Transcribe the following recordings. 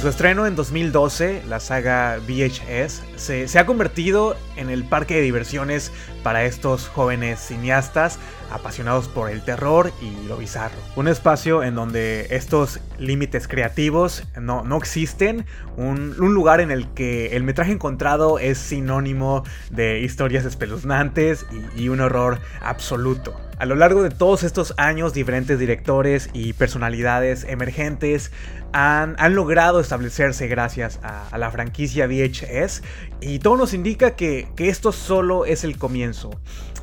Su estreno en 2012, la saga VHS se, ha convertido en el parque de diversiones para estos jóvenes cineastas apasionados por el terror y lo bizarro. Un espacio en donde estos límites creativos no, existen, un, lugar en el que el metraje encontrado es sinónimo de historias espeluznantes y un horror absoluto. A lo largo de todos estos años, diferentes directores y personalidades emergentes han, logrado establecerse gracias a, la franquicia VHS y todo nos indica que, esto solo es el comienzo.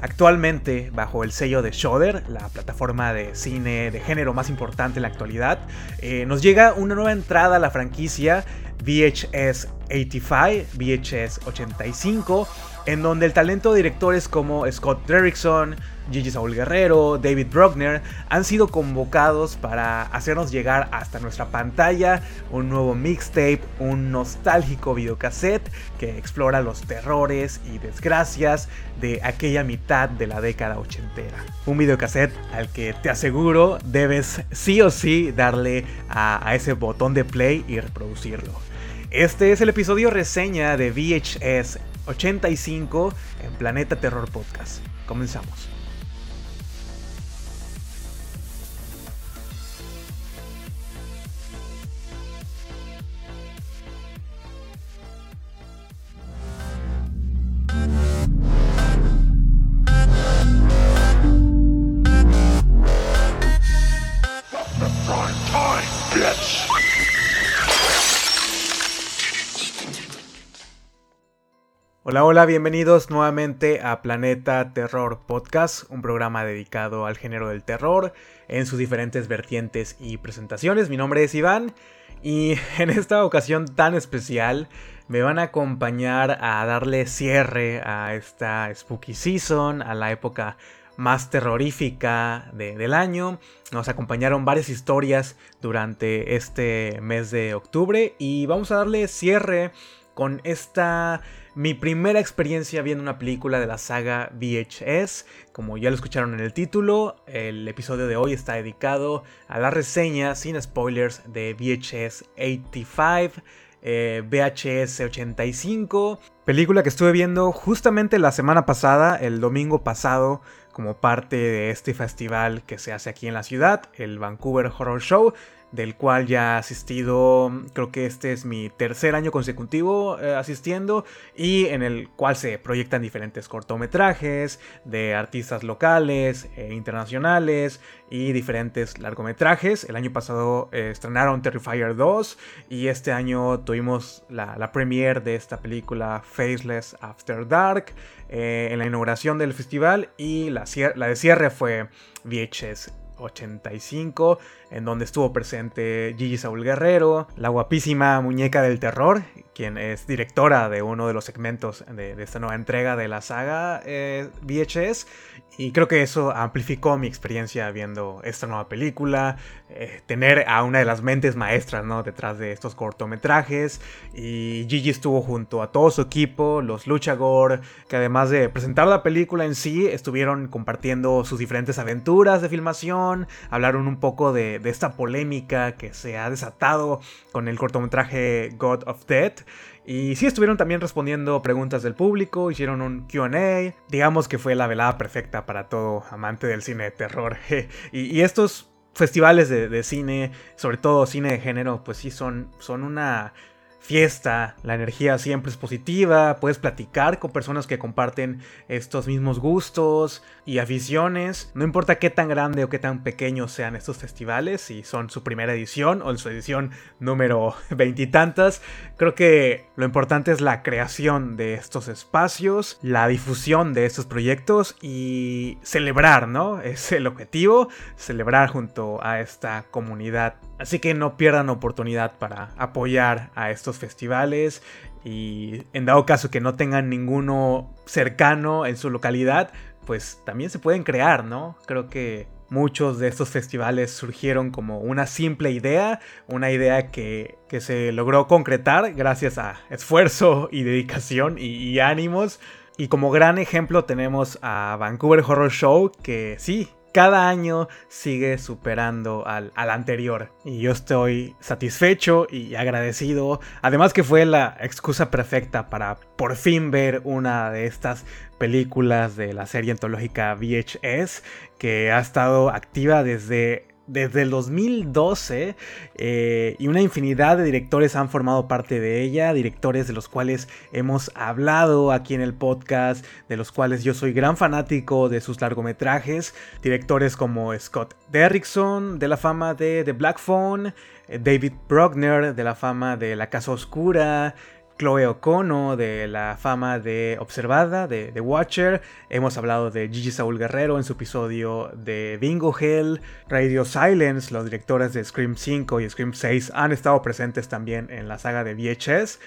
Actualmente, bajo el sello de Shudder, la plataforma de cine de género más importante en la actualidad, eh, nos llega una nueva entrada a la franquicia VHS 85, VHS 85, en donde el talento de directores como Scott Derrickson, Gigi Saul Guerrero, David Bruckner han sido convocados para hacernos llegar hasta nuestra pantalla un nuevo mixtape, un nostálgico videocassette que explora los terrores y desgracias de aquella mitad de la década ochentera. Un videocassette al que te aseguro debes sí o sí darle a ese botón de play y reproducirlo. Este es el episodio reseña de VHS 85 en Planeta Terror Podcast. Comenzamos. Hola, hola, bienvenidos nuevamente a Planeta Terror Podcast, un programa dedicado al género del terror en sus diferentes vertientes y presentaciones. Mi nombre es Iván y en esta ocasión tan especial me van a acompañar a darle cierre a esta Spooky Season, a la época más terrorífica del año. Nos acompañaron varias historias durante este mes de octubre y vamos a darle cierre con esta mi primera experiencia viendo una película de la saga VHS. Como ya lo escucharon en el título, el episodio de hoy está dedicado a la reseña sin spoilers de VHS 85. VHS 85, película que estuve viendo justamente la semana pasada, el domingo pasado, como parte de este festival que se hace aquí en la ciudad, el Vancouver Horror Show, del cual ya he asistido, creo que este es mi tercer año consecutivo eh, asistiendo y en el cual se proyectan diferentes cortometrajes de artistas locales e internacionales y diferentes largometrajes. El año pasado eh, estrenaron Terrifier 2 y este año tuvimos la, la premiere de esta película Faceless After Dark eh, en la inauguración del festival y la, la de cierre fue VHS 85, en donde estuvo presente Gigi Saul Guerrero, la guapísima muñeca del terror, quien es directora de uno de los segmentos de, esta nueva entrega de la saga eh, VHS. Y creo que eso amplificó mi experiencia viendo esta nueva película, eh, tener a una de las mentes maestras ¿no? detrás de estos cortometrajes. Y Gigi estuvo junto a todo su equipo, los Luchagor, que además de presentar la película en sí, estuvieron compartiendo sus diferentes aventuras de filmación, hablaron un poco de, de esta polémica que se ha desatado con el cortometraje God of Death. Y sí estuvieron también respondiendo preguntas del público, hicieron un QA, digamos que fue la velada perfecta para todo amante del cine de terror. y, estos festivales de, de, cine, sobre todo cine de género, pues sí son, son una fiesta, la energía siempre es positiva, puedes platicar con personas que comparten estos mismos gustos y aficiones, no importa qué tan grande o qué tan pequeños sean estos festivales, si son su primera edición o su edición número veintitantas, creo que lo importante es la creación de estos espacios, la difusión de estos proyectos y celebrar, ¿no? Es el objetivo, celebrar junto a esta comunidad Así que no pierdan oportunidad para apoyar a estos festivales y en dado caso que no tengan ninguno cercano en su localidad, pues también se pueden crear, ¿no? Creo que muchos de estos festivales surgieron como una simple idea, una idea que, se logró concretar gracias a esfuerzo y dedicación y ánimos. Y como gran ejemplo tenemos a Vancouver Horror Show, que sí, cada año sigue superando al, al, anterior. Y yo estoy satisfecho y agradecido. Además que fue la excusa perfecta para por fin ver una de estas películas de la serie antológica VHS que ha estado activa desde desde el 2012 eh, y una infinidad de directores han formado parte de ella, directores de los cuales hemos hablado aquí en el podcast, de los cuales yo soy gran fanático de sus largometrajes, directores como Scott Derrickson de la fama de The Black Phone, eh, David Bruckner de la fama de La Casa Oscura, Chloe Okono de la fama de Observada, de The Watcher. Hemos hablado de Gigi Saúl Guerrero en su episodio de Bingo Hell. Radio Silence, los directores de Scream 5 y Scream 6 han estado presentes también en la saga de VHS.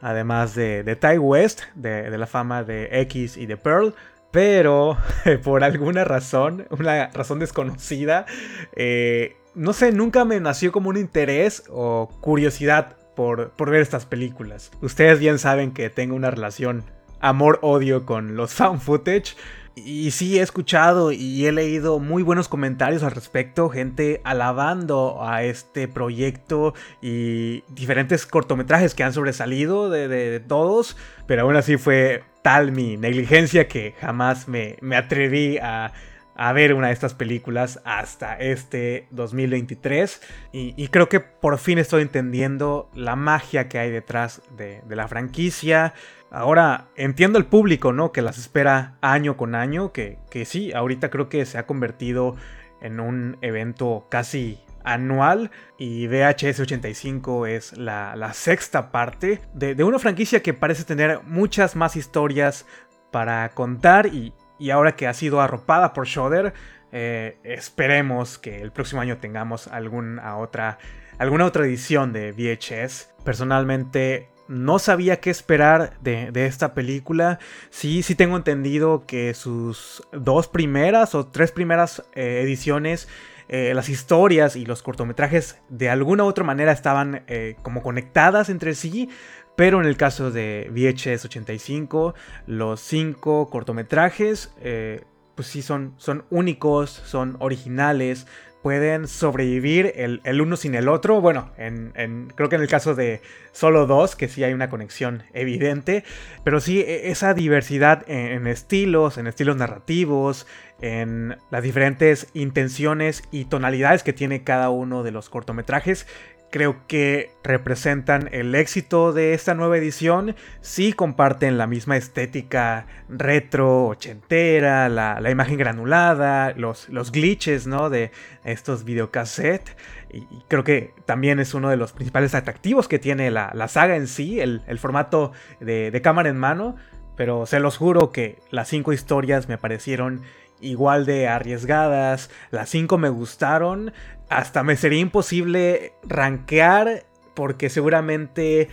Además de, de Ty West, de, la fama de X y de Pearl. Pero por alguna razón, una razón desconocida, eh, no sé, nunca me nació como un interés o curiosidad por, ver estas películas. Ustedes bien saben que tengo una relación amor-odio con los found footage. Y sí, he escuchado y he leído muy buenos comentarios al respecto, gente alabando a este proyecto y diferentes cortometrajes que han sobresalido de, todos, pero aún así fue tal mi negligencia que jamás me, me atreví a, a ver una de estas películas hasta este 2023 y, creo que por fin estoy entendiendo la magia que hay detrás de, la franquicia. Ahora entiendo el público, ¿no? Que las espera año con año, que, que sí, ahorita creo que se ha convertido en un evento casi anual y VHS 85 es la, sexta parte de, de, una franquicia que parece tener muchas más historias para contar y, y ahora que ha sido arropada por Shudder, eh, esperemos que el próximo año tengamos alguna otra, alguna otra edición de VHS. Personalmente no sabía qué esperar de, esta película. Sí, sí tengo entendido que sus dos primeras o tres primeras eh, ediciones, eh, las historias y los cortometrajes de alguna u otra manera estaban como conectadas entre sí. Pero en el caso de VHS 85, los cinco cortometrajes, eh, pues sí son, son únicos, son originales, pueden sobrevivir el, uno sin el otro. Bueno, en, creo que en el caso de solo dos, que sí hay una conexión evidente, pero sí e, esa diversidad en, estilos, en estilos narrativos, en las diferentes intenciones y tonalidades que tiene cada uno de los cortometrajes, creo que representan el éxito de esta nueva edición. Sí comparten la misma estética retro, ochentera, la, imagen granulada, los, los, glitches ¿no? de estos videocassettes. Y, creo que también es uno de los principales atractivos que tiene la, saga en sí, el, formato de, de cámara en mano. Pero se los juro que las cinco historias me parecieron igual de arriesgadas. Las cinco me gustaron hasta me sería imposible rankear porque seguramente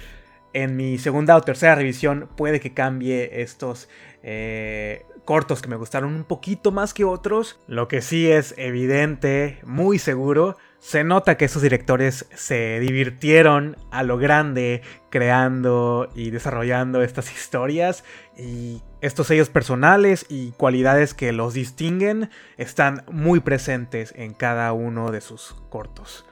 en mi segunda o tercera revisión puede que cambie estos eh, cortos que me gustaron un poquito más que otros. Lo que sí es evidente, muy seguro, se nota que esos directores se divirtieron a lo grande creando y desarrollando estas historias y estos sellos personales y cualidades que los distinguen están muy presentes en cada uno de sus cortos.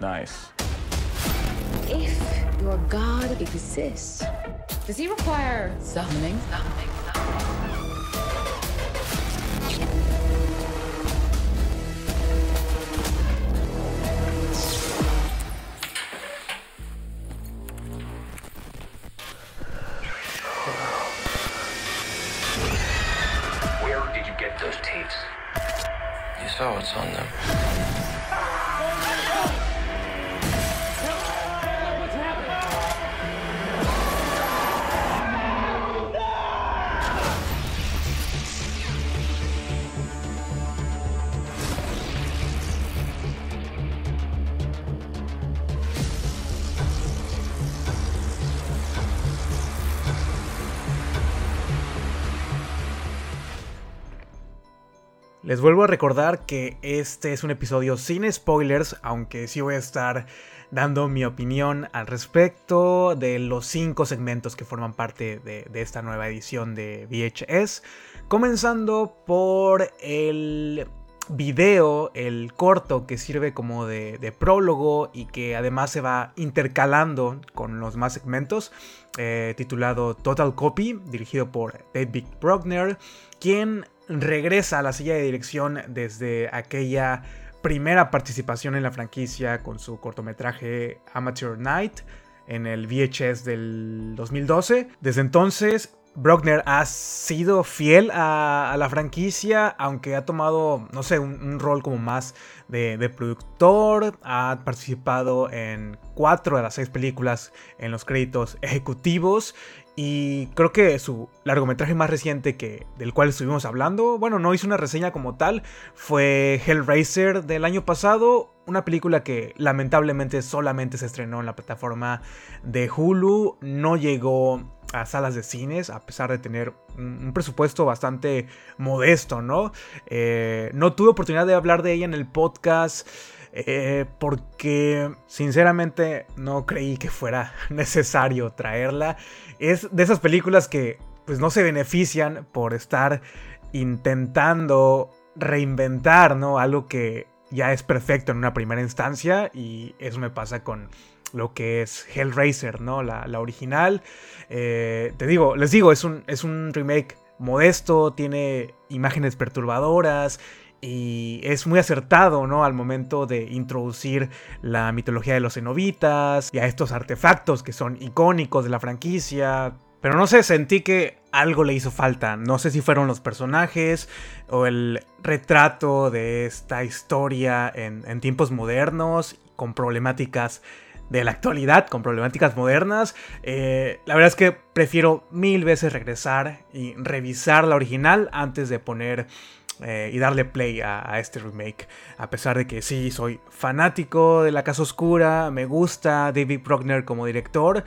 Nice. If your God exists, does he require something? so it's on them. Les vuelvo a recordar que este es un episodio sin spoilers, aunque sí voy a estar dando mi opinión al respecto de los cinco segmentos que forman parte de, esta nueva edición de VHS. Comenzando por el video, el corto que sirve como de, prólogo y que además se va intercalando con los más segmentos, eh, titulado Total Copy, dirigido por David Bruckner, quien regresa a la silla de dirección desde aquella primera participación en la franquicia con su cortometraje Amateur Night en el VHS del 2012. Desde entonces, Brockner ha sido fiel a, la franquicia, aunque ha tomado, no sé, un, rol como más de, de, productor, ha participado en cuatro de las seis películas en los créditos ejecutivos y creo que su largometraje más reciente que, del cual estuvimos hablando, bueno, no hizo una reseña como tal, fue Hellraiser del año pasado, una película que lamentablemente solamente se estrenó en la plataforma de Hulu, no llegó a salas de cines, a pesar de tener un, presupuesto bastante modesto, ¿no? Eh, no tuve oportunidad de hablar de ella en el podcast. Eh, porque sinceramente no creí que fuera necesario traerla. Es de esas películas que pues no se benefician por estar intentando reinventar, ¿no? Algo que ya es perfecto en una primera instancia y eso me pasa con lo que es Hellraiser, ¿no? La, original. Eh, te digo, les digo, es un, es un remake modesto, tiene imágenes perturbadoras y es muy acertado, ¿no? Al momento de introducir la mitología de los cenobitas y a estos artefactos que son icónicos de la franquicia. Pero no sé, sentí que algo le hizo falta. No sé si fueron los personajes o el retrato de esta historia en, tiempos modernos con problemáticas de la actualidad, con problemáticas modernas. Eh, la verdad es que prefiero mil veces regresar y revisar la original antes de poner eh, y darle play a, este remake. A pesar de que sí, soy fanático de La Casa Oscura, me gusta David Bruckner como director.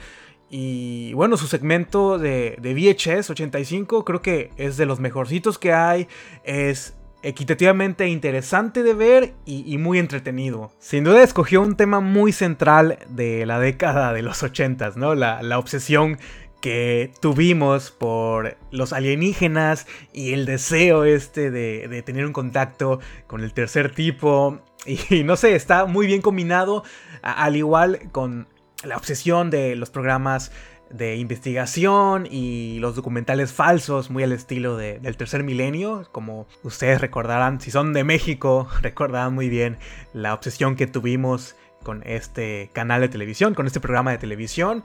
Y bueno, su segmento de, VHS 85 creo que es de los mejorcitos que hay. Es equitativamente interesante de ver y, muy entretenido. Sin duda escogió un tema muy central de la década de los 80, ¿no? La, la obsesión que tuvimos por los alienígenas y el deseo este de, tener un contacto con el tercer tipo. Y, no sé, está muy bien combinado, al igual con la obsesión de los programas de investigación y los documentales falsos, muy al estilo del tercer milenio, como ustedes recordarán, si son de México, recordarán muy bien la obsesión que tuvimos con este canal de televisión, con este programa de televisión.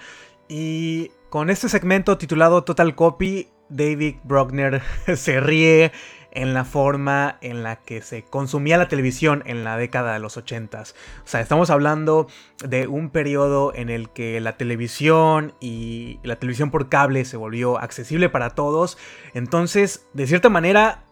Y con este segmento titulado Total Copy, David Bruckner se ríe en la forma en la que se consumía la televisión en la década de los 80 O sea, estamos hablando de un periodo en el que la televisión y la televisión por cable se volvió accesible para todos. Entonces, de cierta manera,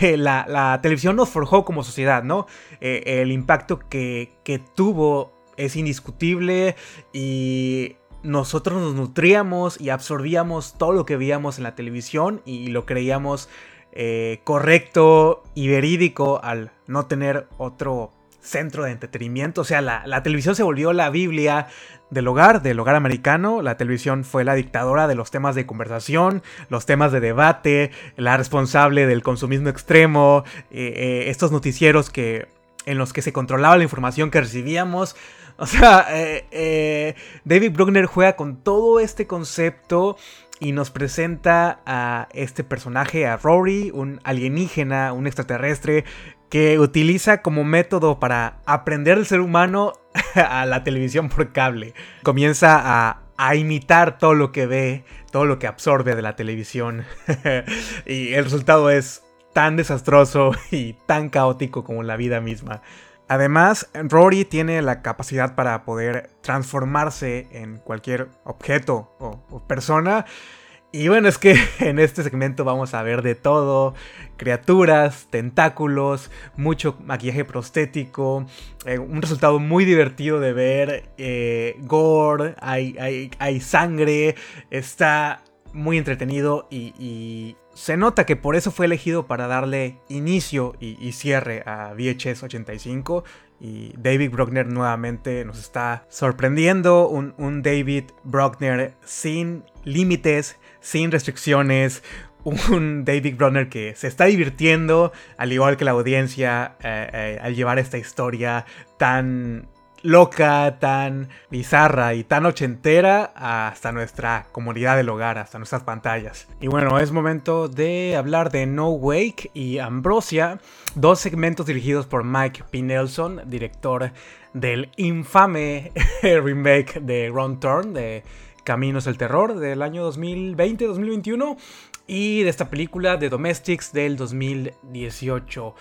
la, televisión nos forjó como sociedad, ¿no? Eh, el impacto que, que tuvo es indiscutible y nosotros nos nutríamos y absorbíamos todo lo que veíamos en la televisión y lo creíamos eh, correcto y verídico al no tener otro centro de entretenimiento. O sea, la, televisión se volvió la Biblia del hogar, del hogar americano. La televisión fue la dictadora de los temas de conversación, los temas de debate, la responsable del consumismo extremo, eh, eh, estos noticieros que, en los que se controlaba la información que recibíamos. O sea, eh, eh, David Bruckner juega con todo este concepto y nos presenta a este personaje, a Rory, un alienígena, un extraterrestre, que utiliza como método para aprender el ser humano a la televisión por cable. Comienza a, a imitar todo lo que ve, todo lo que absorbe de la televisión. y el resultado es tan desastroso y tan caótico como la vida misma. Además, Rory tiene la capacidad para poder transformarse en cualquier objeto o, persona. Y bueno, es que en este segmento vamos a ver de todo. Criaturas, tentáculos, mucho maquillaje prostético. Eh, un resultado muy divertido de ver. Eh, gore, hay, hay, hay, sangre. Está muy entretenido y, se nota que por eso fue elegido para darle inicio y, cierre a VHS 85. Y David Bruckner nuevamente nos está sorprendiendo. Un, David Bruckner sin límites, sin restricciones, un David Bronner que se está divirtiendo, al igual que la audiencia, eh, eh, al llevar esta historia tan loca, tan bizarra y tan ochentera hasta nuestra comunidad del hogar, hasta nuestras pantallas. Y bueno, es momento de hablar de No Wake y Ambrosia, dos segmentos dirigidos por Mike P. Nelson, director del infame remake de Ron Turn, de Caminos del Terror del año 2020-2021 y de esta película de Domestics del 2018.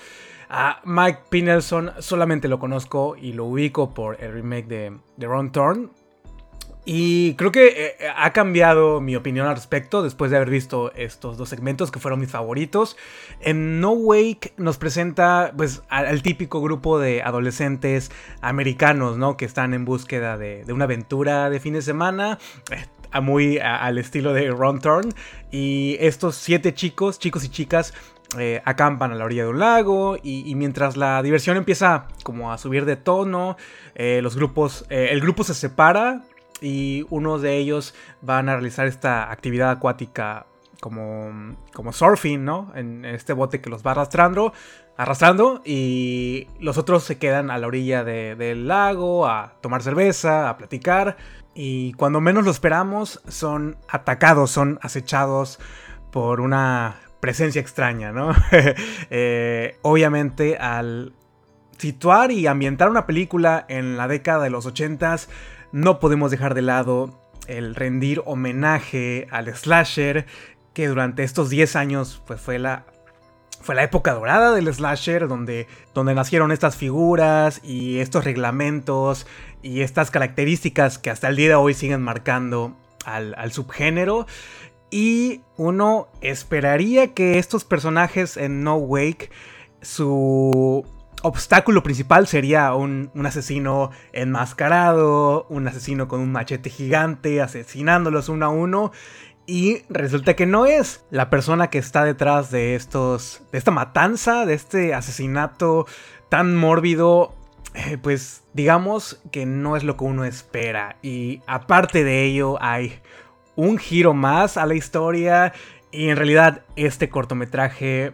A Mike Pinelson solamente lo conozco y lo ubico por el remake de, Ron Thorn. Y creo que eh, ha cambiado mi opinión al respecto después de haber visto estos dos segmentos que fueron mis favoritos. En No Wake nos presenta pues al, típico grupo de adolescentes americanos, ¿no? Que están en búsqueda de, una aventura de fin de semana. Eh, muy al estilo de Ron Thorn. Y estos siete chicos, chicos y chicas, eh, acampan a la orilla de un lago y, mientras la diversión empieza como a subir de tono, los grupos, el grupo se separa y unos de ellos van a realizar esta actividad acuática como, como surfing, ¿no? En este bote que los va arrastrando, arrastrando y los otros se quedan a la orilla del lago a tomar cerveza, a platicar y cuando menos lo esperamos son atacados, son acechados por una presencia extraña, ¿no? Eh, obviamente al situar y ambientar una película en la década de los 80s no podemos dejar de lado el rendir homenaje al slasher, que durante estos 10 años pues, fue la fue la época dorada del slasher, donde, donde nacieron estas figuras y estos reglamentos y estas características que hasta el día de hoy siguen marcando al, al subgénero. Y uno esperaría que estos personajes en No Wake, su obstáculo principal sería un, asesino enmascarado, un asesino con un machete gigante, asesinándolos uno a uno. Y resulta que no es la persona que está detrás de estos. de esta matanza, de este asesinato tan mórbido. Eh, pues digamos que no es lo que uno espera. Y aparte de ello, hay un giro más a la historia. Y en realidad, este cortometraje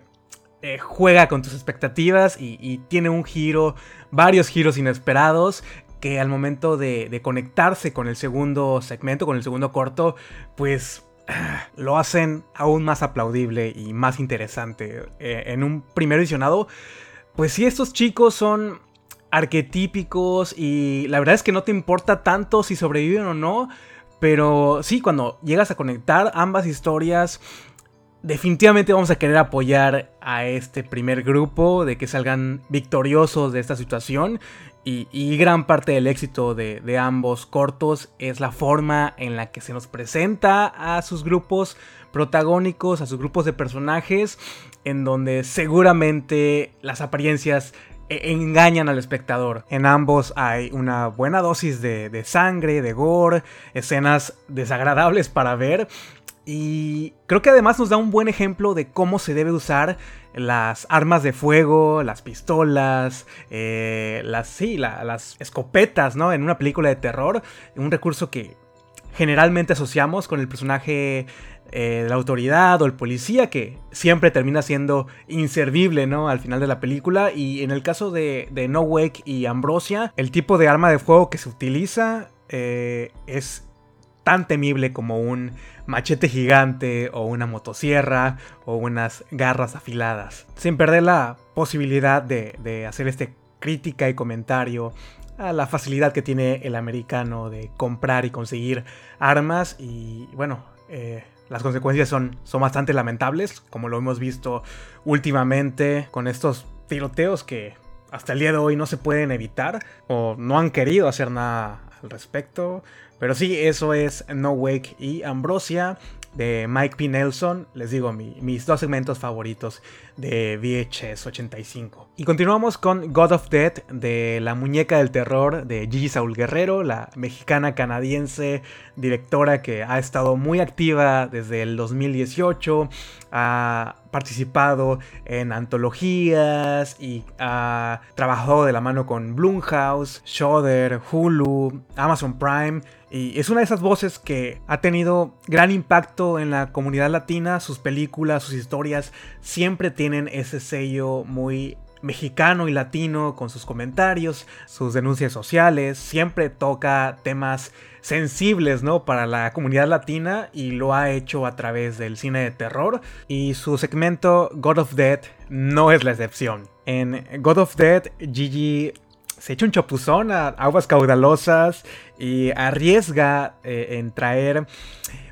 eh, juega con tus expectativas y, tiene un giro, varios giros inesperados que al momento de, conectarse con el segundo segmento, con el segundo corto, pues lo hacen aún más aplaudible y más interesante. Eh, en un primer visionado, pues sí, estos chicos son arquetípicos y la verdad es que no te importa tanto si sobreviven o no, pero sí, cuando llegas a conectar ambas historias, definitivamente vamos a querer apoyar a este primer grupo, de que salgan victoriosos de esta situación. Y, gran parte del éxito de, ambos cortos es la forma en la que se nos presenta a sus grupos protagónicos, a sus grupos de personajes, en donde seguramente las apariencias e, engañan al espectador. En ambos hay una buena dosis de, de, sangre, de gore, escenas desagradables para ver y creo que además nos da un buen ejemplo de cómo se debe usar las armas de fuego, las pistolas, eh, las, sí, las escopetas, ¿no? En una película de terror. Un recurso que generalmente asociamos con el personaje eh, de la autoridad o el policía que siempre termina siendo inservible, ¿no? Al final de la película. Y en el caso de, de No Wake y Ambrosia, el tipo de arma de fuego que se utiliza eh, es tan temible como un machete gigante o una motosierra o unas garras afiladas. Sin perder la posibilidad de, hacer este crítica y comentario a la facilidad que tiene el americano de comprar y conseguir armas y bueno, eh, las consecuencias son, son bastante lamentables, como lo hemos visto últimamente con estos tiroteos que hasta el día de hoy no se pueden evitar o no han querido hacer nada al respecto. Pero sí, eso es No Wake y Ambrosia. De Mike P. Nelson, les digo, mis dos segmentos favoritos de VHS 85. Y continuamos con God of Death de la muñeca del terror de Gigi Saul Guerrero, la mexicana canadiense directora que ha estado muy activa desde el 2018, ha participado en antologías y ha trabajado de la mano con Blumhouse, Shudder, Hulu, Amazon Prime y es una de esas voces que ha tenido gran impacto en la comunidad latina. Sus películas, sus historias siempre tienen ese sello muy mexicano y latino con sus comentarios, sus denuncias sociales. Siempre toca temas sensibles, ¿no? Para la comunidad latina y lo ha hecho a través del cine de terror. Y su segmento God of Death no es la excepción. En God of Death, Gigi se echa un chapuzón a aguas caudalosas y arriesga eh, en traer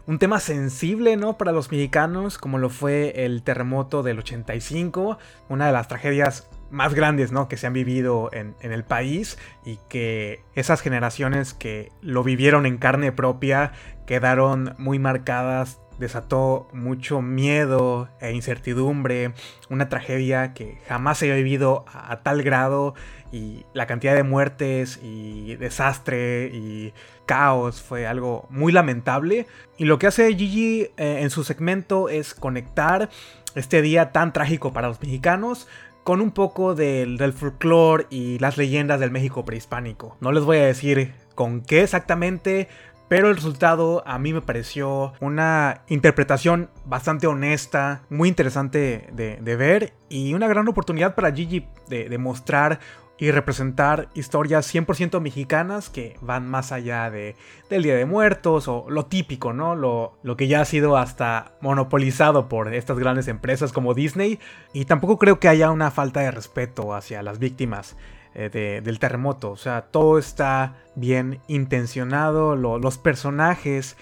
un tema sensible, ¿no? Para los mexicanos, como lo fue el terremoto del 85, una de las tragedias más grandes, ¿no? Que se han vivido en, el país y que esas generaciones que lo vivieron en carne propia quedaron muy marcadas desató mucho miedo e incertidumbre, una tragedia que jamás se había vivido a, tal grado y la cantidad de muertes y desastre y caos fue algo muy lamentable. Y lo que hace Gigi eh, en su segmento es conectar este día tan trágico para los mexicanos con un poco del, folclore y las leyendas del México prehispánico. No les voy a decir con qué exactamente, pero el resultado a mí me pareció una interpretación bastante honesta, muy interesante de, ver y una gran oportunidad para Gigi de, mostrar y representar historias 100% mexicanas que van más allá de, del Día de Muertos o lo típico, ¿no? Lo, lo, que ya ha sido hasta monopolizado por estas grandes empresas como Disney. Y tampoco creo que haya una falta de respeto hacia las víctimas eh, del terremoto. O sea, todo está bien intencionado. los personajes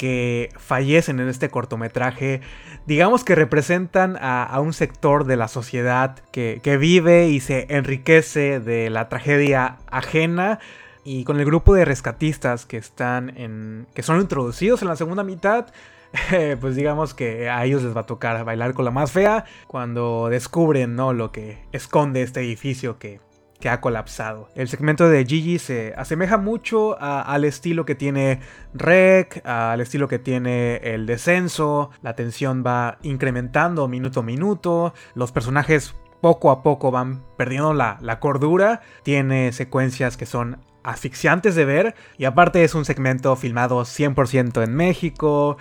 que fallecen en este cortometraje, digamos que representan a, un sector de la sociedad que, vive y se enriquece de la tragedia ajena. Y con el grupo de rescatistas que están en. que son introducidos en la segunda mitad. pues digamos que a ellos les va a tocar bailar con la más fea cuando descubren ¿no? lo que esconde este edificio que que ha colapsado. El segmento de Gigi se asemeja mucho al estilo que tiene Rec, al estilo que tiene el descenso, la tensión va incrementando minuto a minuto, los personajes poco a poco van perdiendo la, la cordura, tiene secuencias que son asfixiantes de ver y aparte es un segmento filmado 100% en México.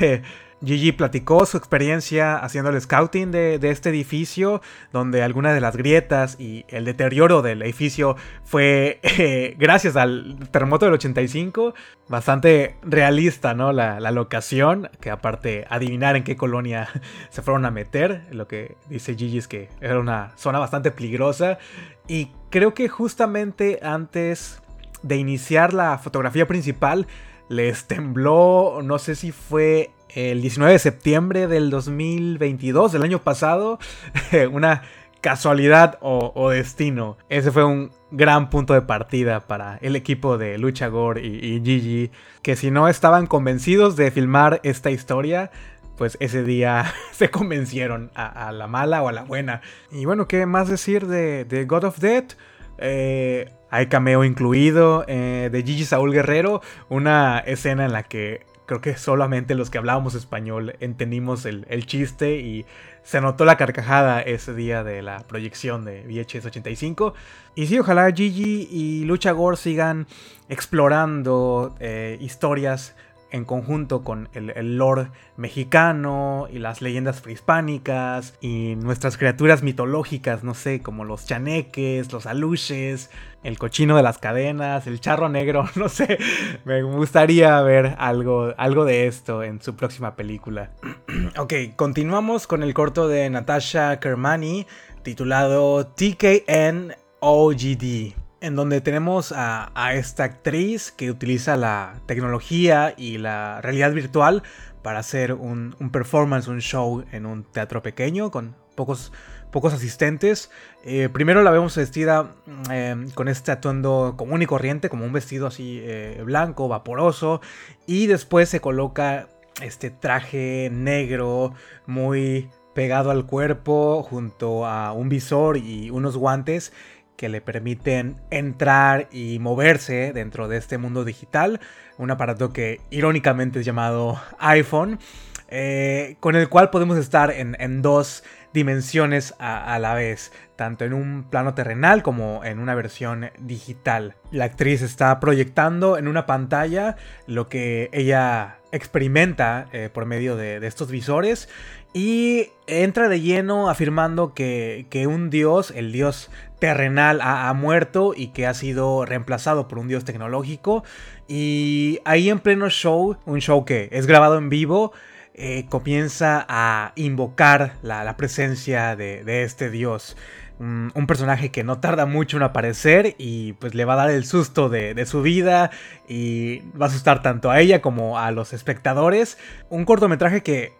Gigi platicó su experiencia haciendo el scouting de, este edificio, donde algunas de las grietas y el deterioro del edificio fue eh, gracias al terremoto del 85. Bastante realista, ¿no? La, la, locación, que aparte adivinar en qué colonia se fueron a meter. Lo que dice Gigi es que era una zona bastante peligrosa. Y creo que justamente antes de iniciar la fotografía principal, les tembló, no sé si fue el 19 de septiembre del 2022, del año pasado, una casualidad o, destino. Ese fue un gran punto de partida para el equipo de Lucha Gore y, Gigi, que si no estaban convencidos de filmar esta historia, pues ese día se convencieron a, la mala o a la buena. Y bueno, ¿qué más decir de, God of Death? Eh, hay cameo incluido eh, de Gigi Saúl Guerrero, una escena en la que creo que solamente los que hablábamos español entendimos el, chiste y se notó la carcajada ese día de la proyección de VHS 85. Y sí, ojalá Gigi y Lucha Gore sigan explorando eh, historias en conjunto con el, el, lore mexicano y las leyendas prehispánicas y nuestras criaturas mitológicas, no sé, como los chaneques, los aluches, el cochino de las cadenas, el charro negro, no sé, me gustaría ver algo, algo de esto en su próxima película. ok, continuamos con el corto de Natasha Kermani titulado TKN OGD en donde tenemos a, esta actriz que utiliza la tecnología y la realidad virtual para hacer un, performance, un show en un teatro pequeño con pocos, pocos asistentes. Eh, primero la vemos vestida eh, con este atuendo común y corriente, como un vestido así eh, blanco, vaporoso, y después se coloca este traje negro muy pegado al cuerpo junto a un visor y unos guantes que le permiten entrar y moverse dentro de este mundo digital. Un aparato que irónicamente es llamado iPhone, eh, con el cual podemos estar en, dos dimensiones a, la vez, tanto en un plano terrenal como en una versión digital. La actriz está proyectando en una pantalla lo que ella experimenta eh, por medio de, estos visores y entra de lleno afirmando que, que, un dios, el dios terrenal ha, muerto y que ha sido reemplazado por un dios tecnológico. Y ahí en pleno show, un show que es grabado en vivo, eh, comienza a invocar la, presencia de, este dios. Un, personaje que no tarda mucho en aparecer y pues le va a dar el susto de, de, su vida y va a asustar tanto a ella como a los espectadores. Un cortometraje que,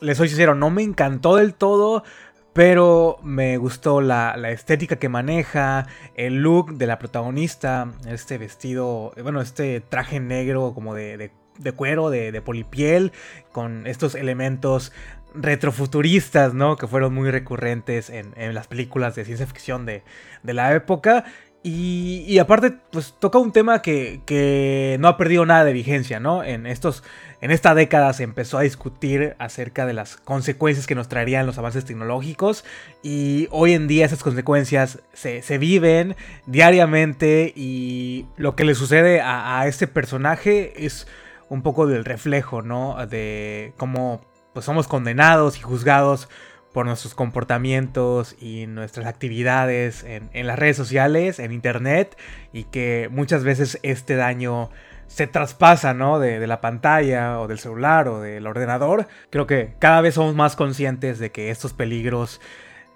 les soy sincero, no me encantó del todo, pero me gustó la, estética que maneja, el look de la protagonista, este vestido, bueno, este traje negro como de, cuero, de, polipiel, con estos elementos retrofuturistas, ¿no? Que fueron muy recurrentes en, las películas de ciencia ficción de, de la época. Y, aparte, pues toca un tema que, no ha perdido nada de vigencia, ¿no? En, estos, en esta década se empezó a discutir acerca de las consecuencias que nos traerían los avances tecnológicos y hoy en día esas consecuencias se, viven diariamente y lo que le sucede a, a, este personaje es un poco del reflejo, ¿no? De cómo pues, somos condenados y juzgados por nuestros comportamientos y nuestras actividades en, las redes sociales, en internet, y que muchas veces este daño se traspasa, ¿no? De, la pantalla o del celular o del ordenador. Creo que cada vez somos más conscientes de que estos peligros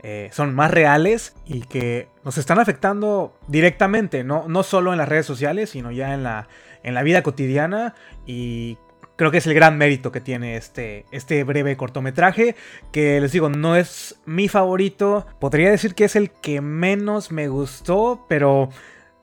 eh, son más reales y que nos están afectando directamente, ¿no? No solo en las redes sociales, sino ya en la, en la vida cotidiana y creo que es el gran mérito que tiene este, este breve cortometraje, que les digo, no es mi favorito, podría decir que es el que menos me gustó, pero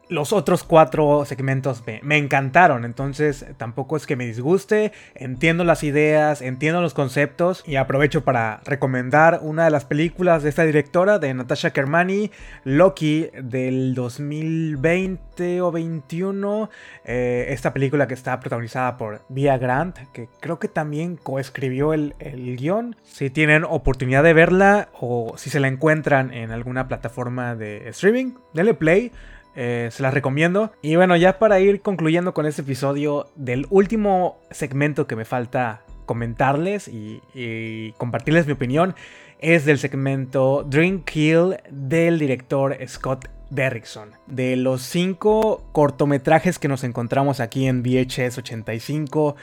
los otros cuatro segmentos me, encantaron, entonces tampoco es que me disguste, entiendo las ideas, entiendo los conceptos y aprovecho para recomendar una de las películas de esta directora, de Natasha Kermani, Loki del 2020 o 21, eh, esta película que está protagonizada por Via Grant, que creo que también coescribió el, el guion, si tienen oportunidad de verla o si se la encuentran en alguna plataforma de streaming, denle play. Eh, se las recomiendo. Y bueno, ya para ir concluyendo con este episodio del último segmento que me falta comentarles y, compartirles mi opinión es del segmento Dream Kill del director Scott Derrickson. De los cinco cortometrajes que nos encontramos aquí en VHS 85,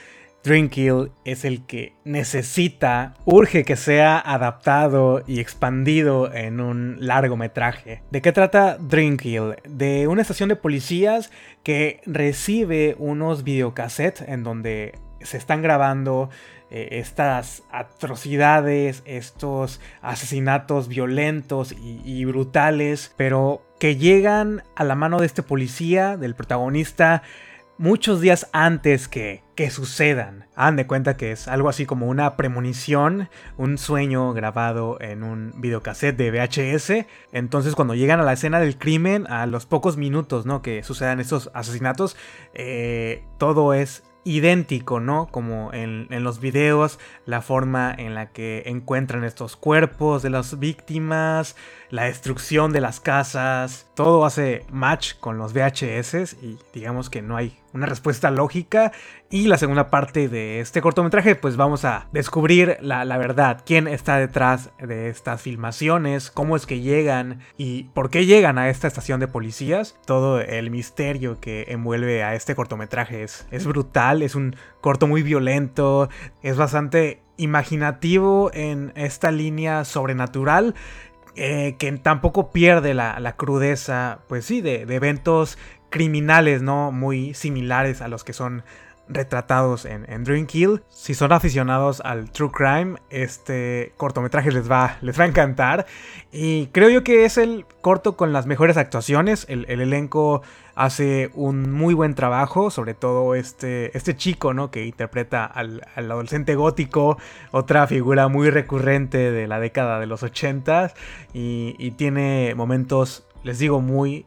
Dreamkill es el que necesita, urge que sea adaptado y expandido en un largometraje. ¿De qué trata Dreamkill? De una estación de policías que recibe unos videocassettes en donde se están grabando eh, estas atrocidades, estos asesinatos violentos y brutales, pero que llegan a la mano de este policía, del protagonista, muchos días antes que, que sucedan. Hagan de cuenta que es algo así como una premonición, un sueño grabado en un videocassette de VHS. Entonces cuando llegan a la escena del crimen, a los pocos minutos ¿no? que sucedan estos asesinatos, eh, todo es idéntico, ¿no? Como en, en, los videos, la forma en la que encuentran estos cuerpos de las víctimas, la destrucción de las casas, todo hace match con los VHS y digamos que no hay una respuesta lógica. Y la segunda parte de este cortometraje, pues vamos a descubrir la, verdad, quién está detrás de estas filmaciones, cómo es que llegan y por qué llegan a esta estación de policías. Todo el misterio que envuelve a este cortometraje es, es brutal, es un corto muy violento, es bastante imaginativo en esta línea sobrenatural eh, que tampoco pierde la, crudeza, pues sí, de, eventos criminales, ¿no? Muy similares a los que son retratados en, en Dream Kill. Si son aficionados al True Crime, este cortometraje les va, les va a encantar. Y creo yo que es el corto con las mejores actuaciones. El, elenco hace un muy buen trabajo, sobre todo este, este chico, ¿no? Que interpreta al, adolescente gótico, otra figura muy recurrente de la década de los 80 y, y tiene momentos, les digo, muy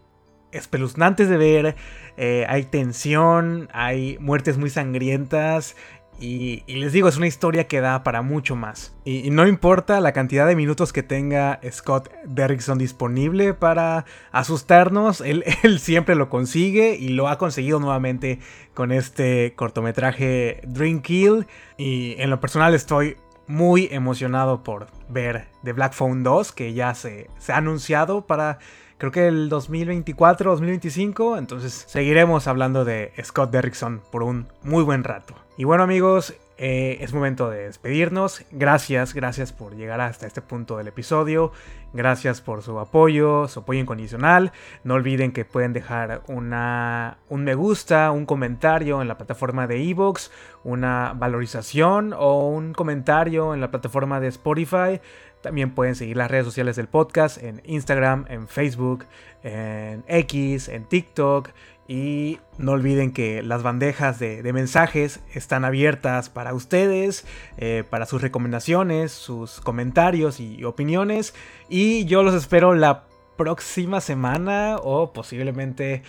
espeluznantes de ver. Eh, hay tensión, hay muertes muy sangrientas. Y, les digo, es una historia que da para mucho más. Y, no importa la cantidad de minutos que tenga Scott Derrickson disponible para asustarnos, él, siempre lo consigue y lo ha conseguido nuevamente con este cortometraje Dream Kill. Y en lo personal estoy muy emocionado por ver The Black Phone 2, que ya se, se ha anunciado para creo que el 2024, 2025. Entonces seguiremos hablando de Scott Derrickson por un muy buen rato. Y bueno amigos, eh, es momento de despedirnos. Gracias, gracias por llegar hasta este punto del episodio. Gracias por su apoyo, su apoyo incondicional. No olviden que pueden dejar una, un me gusta, un comentario en la plataforma de Evox, una valorización o un comentario en la plataforma de Spotify. También pueden seguir las redes sociales del podcast en Instagram, en Facebook, en X, en TikTok. Y no olviden que las bandejas de, mensajes están abiertas para ustedes, eh, para sus recomendaciones, sus comentarios y opiniones. Y yo los espero la próxima semana o posiblemente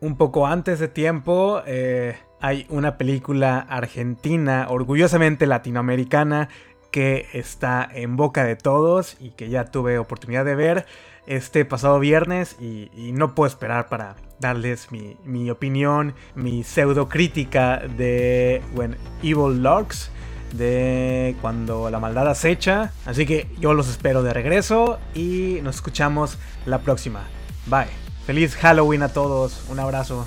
un poco antes de tiempo. Eh, hay una película argentina, orgullosamente latinoamericana, que está en boca de todos y que ya tuve oportunidad de ver este pasado viernes y, no puedo esperar para darles mi, opinión, mi pseudo crítica de When Evil Lurks, de cuando la maldad acecha. Así que yo los espero de regreso y nos escuchamos la próxima. Bye. Feliz Halloween a todos. Un abrazo.